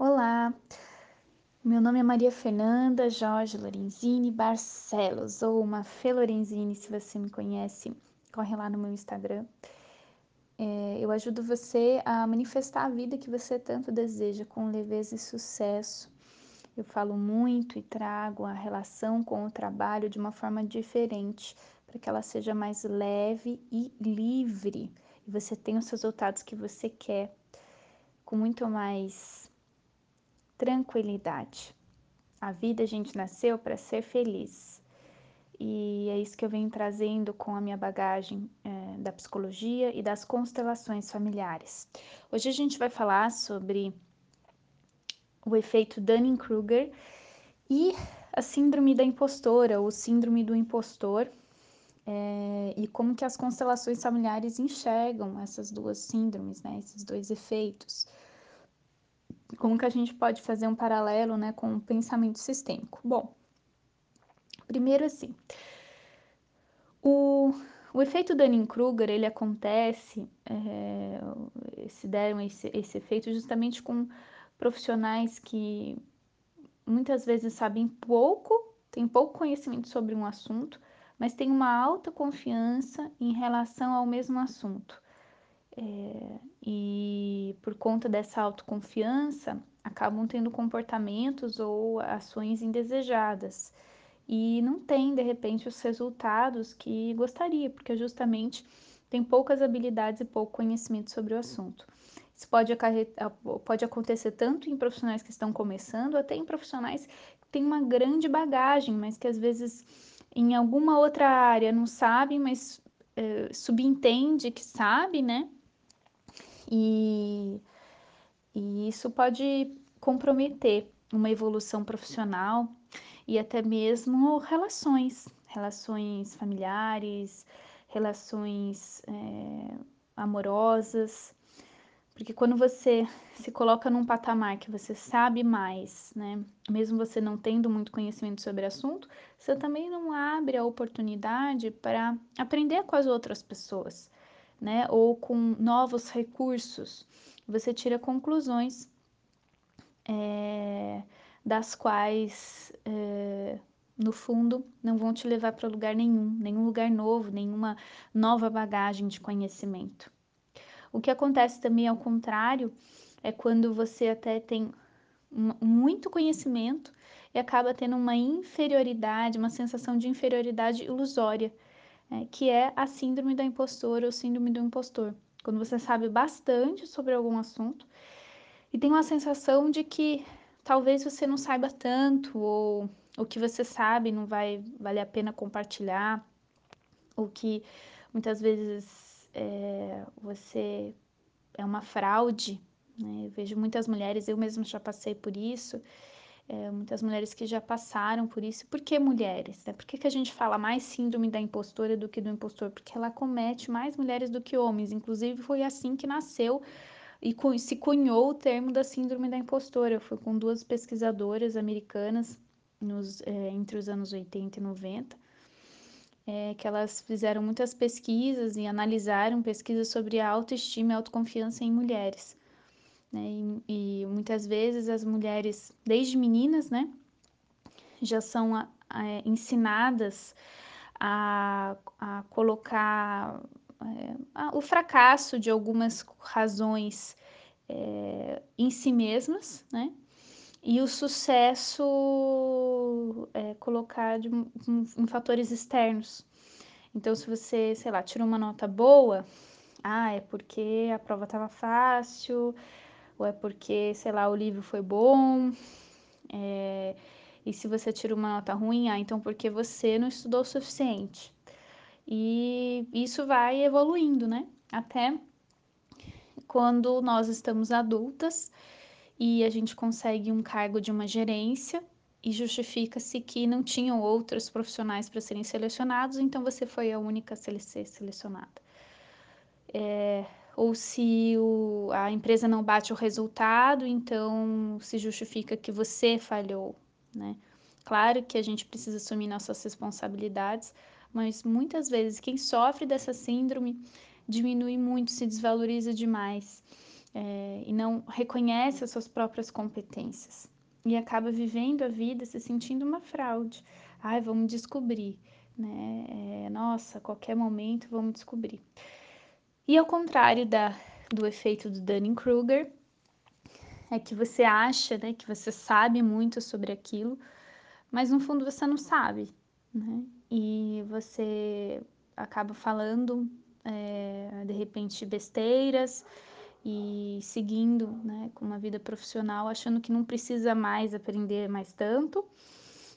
Olá, meu nome é Maria Fernanda Jorge Lorenzini Barcelos, ou uma Fê Lorenzini, se você me conhece, corre lá no meu Instagram. É, eu ajudo você a manifestar a vida que você tanto deseja, com leveza e sucesso. Eu falo muito e trago a relação com o trabalho de uma forma diferente, para que ela seja mais leve e livre, e você tenha os resultados que você quer, com muito mais tranquilidade. A vida a gente nasceu para ser feliz. E é isso que eu venho trazendo com a minha bagagem é, da psicologia e das constelações familiares. Hoje a gente vai falar sobre o efeito Dunning-Kruger e a síndrome da impostora, ou síndrome do impostor, é, e como que as constelações familiares enxergam essas duas síndromes, né, esses dois efeitos como que a gente pode fazer um paralelo né, com o pensamento sistêmico? Bom, primeiro assim, o, o efeito Dunning-Kruger, ele acontece, é, se deram esse, esse efeito justamente com profissionais que muitas vezes sabem pouco, têm pouco conhecimento sobre um assunto, mas têm uma alta confiança em relação ao mesmo assunto. É, e por conta dessa autoconfiança, acabam tendo comportamentos ou ações indesejadas e não tem, de repente, os resultados que gostaria, porque justamente tem poucas habilidades e pouco conhecimento sobre o assunto. Isso pode, pode acontecer tanto em profissionais que estão começando, até em profissionais que têm uma grande bagagem, mas que às vezes em alguma outra área não sabem, mas é, subentende que sabe, né? E, e isso pode comprometer uma evolução profissional e até mesmo relações, relações familiares, relações é, amorosas, porque quando você se coloca num patamar que você sabe mais, né, mesmo você não tendo muito conhecimento sobre o assunto, você também não abre a oportunidade para aprender com as outras pessoas né, ou com novos recursos, você tira conclusões é, das quais, é, no fundo, não vão te levar para lugar nenhum, nenhum lugar novo, nenhuma nova bagagem de conhecimento. O que acontece também ao contrário é quando você até tem muito conhecimento e acaba tendo uma inferioridade, uma sensação de inferioridade ilusória é, que é a síndrome da impostora ou síndrome do impostor. Quando você sabe bastante sobre algum assunto e tem uma sensação de que talvez você não saiba tanto ou o que você sabe não vai valer a pena compartilhar, ou que muitas vezes é, você é uma fraude. Né? Eu vejo muitas mulheres, eu mesma já passei por isso, é, muitas mulheres que já passaram por isso. Por que mulheres? Né? Por que, que a gente fala mais síndrome da impostora do que do impostor? Porque ela comete mais mulheres do que homens. Inclusive, foi assim que nasceu e se cunhou o termo da síndrome da impostora. Foi com duas pesquisadoras americanas nos, é, entre os anos 80 e 90. É, que elas fizeram muitas pesquisas e analisaram pesquisas sobre a autoestima e autoconfiança em mulheres. Né? E, e, muitas vezes as mulheres, desde meninas, né, já são a, a, ensinadas a, a colocar é, o fracasso de algumas razões é, em si mesmas, né? E o sucesso é colocar de, em, em fatores externos. Então, se você, sei lá, tirou uma nota boa, ah, é porque a prova estava fácil, ou é porque, sei lá, o livro foi bom, é, e se você tira uma nota ruim, ah, então porque você não estudou o suficiente. E isso vai evoluindo, né? Até quando nós estamos adultas e a gente consegue um cargo de uma gerência e justifica-se que não tinham outros profissionais para serem selecionados, então você foi a única a ser selecionada. Ou se o, a empresa não bate o resultado, então se justifica que você falhou, né? Claro que a gente precisa assumir nossas responsabilidades, mas muitas vezes quem sofre dessa síndrome diminui muito, se desvaloriza demais é, e não reconhece as suas próprias competências e acaba vivendo a vida se sentindo uma fraude. Ai, vamos descobrir, né? É, nossa, qualquer momento vamos descobrir. E ao contrário da, do efeito do Dunning-Kruger, é que você acha, né, que você sabe muito sobre aquilo, mas no fundo você não sabe, né? E você acaba falando, é, de repente, besteiras e seguindo, né, com uma vida profissional, achando que não precisa mais aprender mais tanto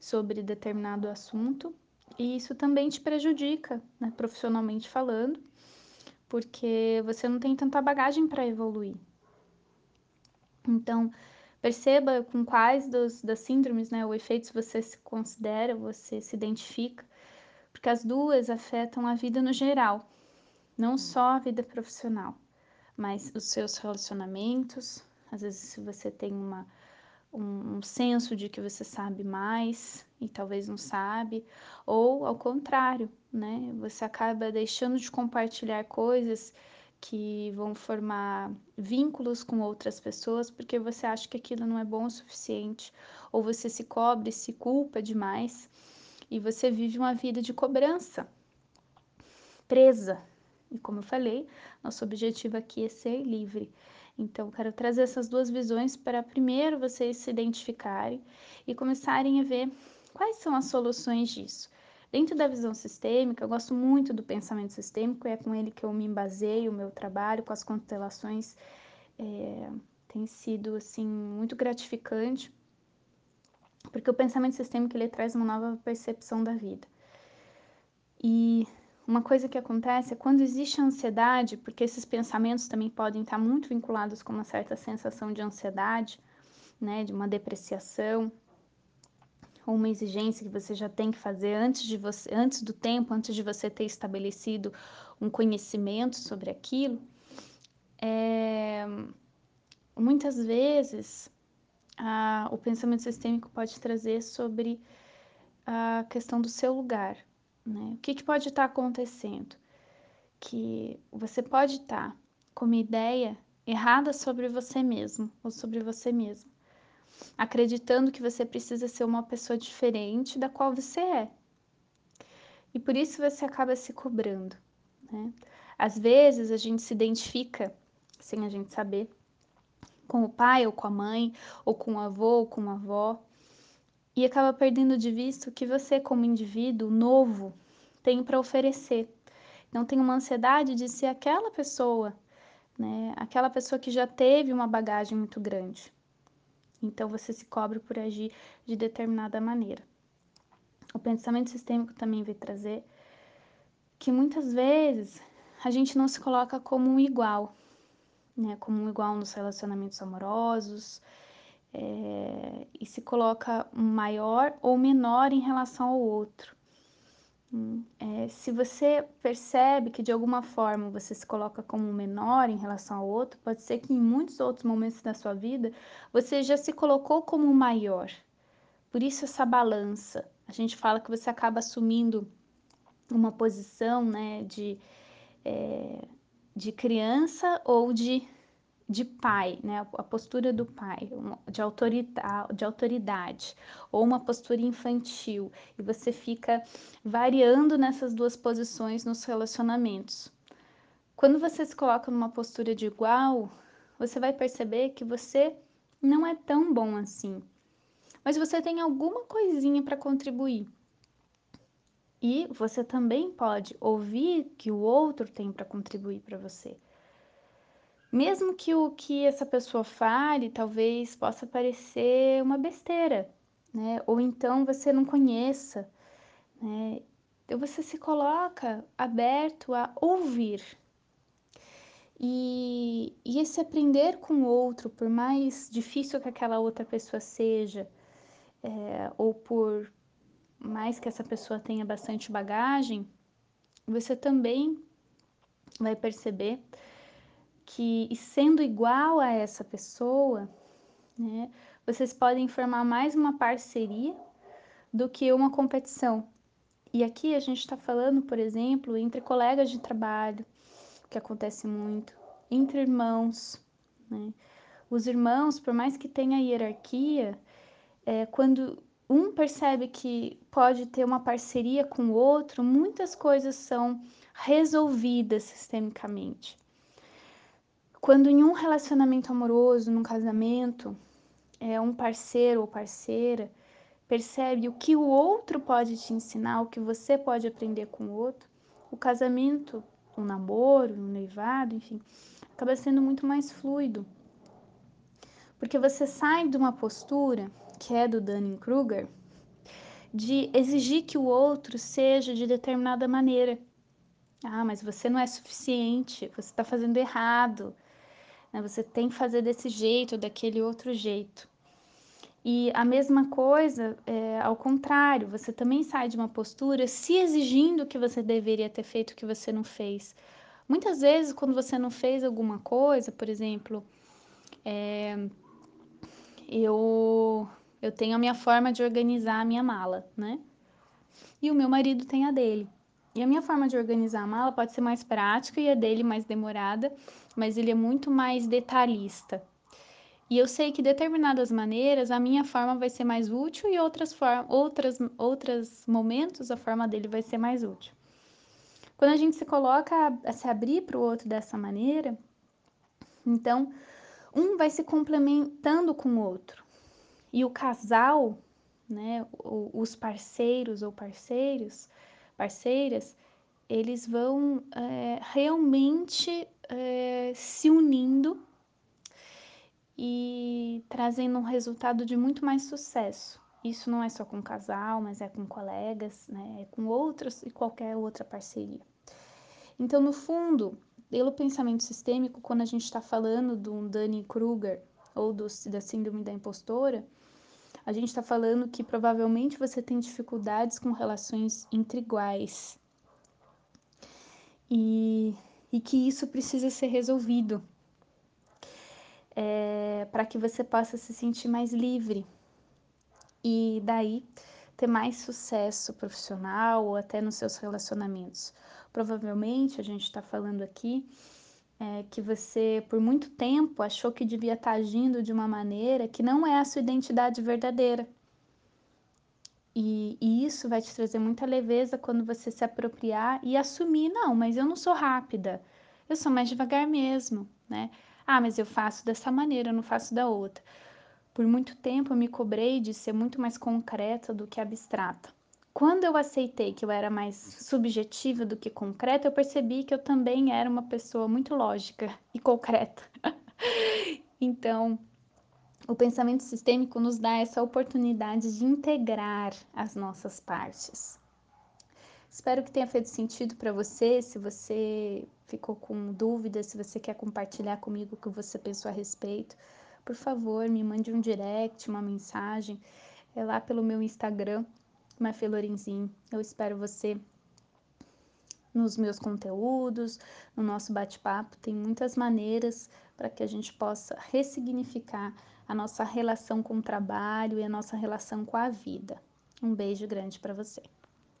sobre determinado assunto. E isso também te prejudica, né, profissionalmente falando, porque você não tem tanta bagagem para evoluir. Então, perceba com quais dos, das síndromes, né, ou efeitos você se considera, você se identifica, porque as duas afetam a vida no geral, não só a vida profissional, mas os seus relacionamentos. Às vezes, se você tem uma, um, um senso de que você sabe mais e talvez não sabe, ou ao contrário, né, você acaba deixando de compartilhar coisas que vão formar vínculos com outras pessoas porque você acha que aquilo não é bom o suficiente, ou você se cobre, se culpa demais e você vive uma vida de cobrança, presa. E como eu falei, nosso objetivo aqui é ser livre. Então, quero trazer essas duas visões para primeiro vocês se identificarem e começarem a ver quais são as soluções disso. Dentro da visão sistêmica, eu gosto muito do pensamento sistêmico, é com ele que eu me baseio o meu trabalho, com as constelações. É, tem sido, assim, muito gratificante, porque o pensamento sistêmico, ele traz uma nova percepção da vida. E uma coisa que acontece é quando existe ansiedade, porque esses pensamentos também podem estar muito vinculados com uma certa sensação de ansiedade, né, de uma depreciação, ou uma exigência que você já tem que fazer antes de você, antes do tempo, antes de você ter estabelecido um conhecimento sobre aquilo, é, muitas vezes a, o pensamento sistêmico pode trazer sobre a questão do seu lugar. Né? O que, que pode estar acontecendo? Que você pode estar com uma ideia errada sobre você mesmo ou sobre você mesmo acreditando que você precisa ser uma pessoa diferente da qual você é. E por isso você acaba se cobrando. Né? Às vezes a gente se identifica, sem a gente saber, com o pai ou com a mãe, ou com o avô ou com a avó, e acaba perdendo de vista o que você, como indivíduo novo, tem para oferecer. Não tem uma ansiedade de ser aquela pessoa, né? aquela pessoa que já teve uma bagagem muito grande. Então você se cobre por agir de determinada maneira. O pensamento sistêmico também vai trazer que muitas vezes a gente não se coloca como um igual, né? Como um igual nos relacionamentos amorosos, é, e se coloca maior ou menor em relação ao outro. É, se você percebe que de alguma forma você se coloca como menor em relação ao outro, pode ser que em muitos outros momentos da sua vida você já se colocou como maior. Por isso essa balança. A gente fala que você acaba assumindo uma posição né, de, é, de criança ou de de pai, né? a postura do pai, de autoridade, de autoridade, ou uma postura infantil, e você fica variando nessas duas posições nos relacionamentos. Quando você se coloca numa postura de igual, você vai perceber que você não é tão bom assim, mas você tem alguma coisinha para contribuir. E você também pode ouvir que o outro tem para contribuir para você. Mesmo que o que essa pessoa fale talvez possa parecer uma besteira, né? Ou então você não conheça, né? Então você se coloca aberto a ouvir. E, e esse aprender com o outro, por mais difícil que aquela outra pessoa seja, é, ou por mais que essa pessoa tenha bastante bagagem, você também vai perceber que, sendo igual a essa pessoa, né, vocês podem formar mais uma parceria do que uma competição. E aqui a gente está falando, por exemplo, entre colegas de trabalho, que acontece muito, entre irmãos, né? Os irmãos, por mais que tenha hierarquia, é, quando um percebe que pode ter uma parceria com o outro, muitas coisas são resolvidas sistemicamente. Quando em um relacionamento amoroso, num casamento, é um parceiro ou parceira percebe o que o outro pode te ensinar, o que você pode aprender com o outro, o casamento, o namoro, o noivado, enfim, acaba sendo muito mais fluido. Porque você sai de uma postura que é do Dunning-Kruger de exigir que o outro seja de determinada maneira. Ah, mas você não é suficiente, você está fazendo errado, né? você tem que fazer desse jeito, daquele outro jeito. E a mesma coisa é, ao contrário, você também sai de uma postura se exigindo que você deveria ter feito o que você não fez. Muitas vezes, quando você não fez alguma coisa, por exemplo, é, eu, eu tenho a minha forma de organizar a minha mala, né? E o meu marido tem a dele. E a minha forma de organizar a mala pode ser mais prática e a dele mais demorada, mas ele é muito mais detalhista. E eu sei que determinadas maneiras a minha forma vai ser mais útil e outras formas, outras outros momentos a forma dele vai ser mais útil. Quando a gente se coloca a, a se abrir para o outro dessa maneira, então um vai se complementando com o outro. E o casal, né, os parceiros ou parceiros, parceiras, eles vão é, realmente é, se unindo e trazendo um resultado de muito mais sucesso. Isso não é só com casal, mas é com colegas, né? é com outros e qualquer outra parceria. Então, no fundo, pelo pensamento sistêmico, quando a gente está falando do Dunning-Kruger ou do, da síndrome da impostora, a gente está falando que provavelmente você tem dificuldades com relações entre iguais e, e que isso precisa ser resolvido é, para que você possa se sentir mais livre e daí ter mais sucesso profissional ou até nos seus relacionamentos. Provavelmente a gente está falando aqui é, que você por muito tempo achou que devia estar tá agindo de uma maneira que não é a sua identidade verdadeira. E, e, isso vai te trazer muita leveza quando você se apropriar e assumir, não, mas eu não sou rápida, eu sou mais devagar mesmo, né? Ah, mas eu faço dessa maneira, eu não faço da outra. Por muito tempo eu me cobrei de ser muito mais concreta do que abstrata. Quando eu aceitei que eu era mais subjetiva do que concreta, eu percebi que eu também era uma pessoa muito lógica e concreta. então, o pensamento sistêmico nos dá essa oportunidade de integrar as nossas partes. Espero que tenha feito sentido para você. Se você ficou com dúvidas, se você quer compartilhar comigo o que você pensou a respeito, por favor, me mande um direct, uma mensagem, é lá pelo meu Instagram, Mafê Lorenzinho. Eu espero você nos meus conteúdos, no nosso bate-papo. Tem muitas maneiras para que a gente possa ressignificar a nossa relação com o trabalho e a nossa relação com a vida. Um beijo grande para você.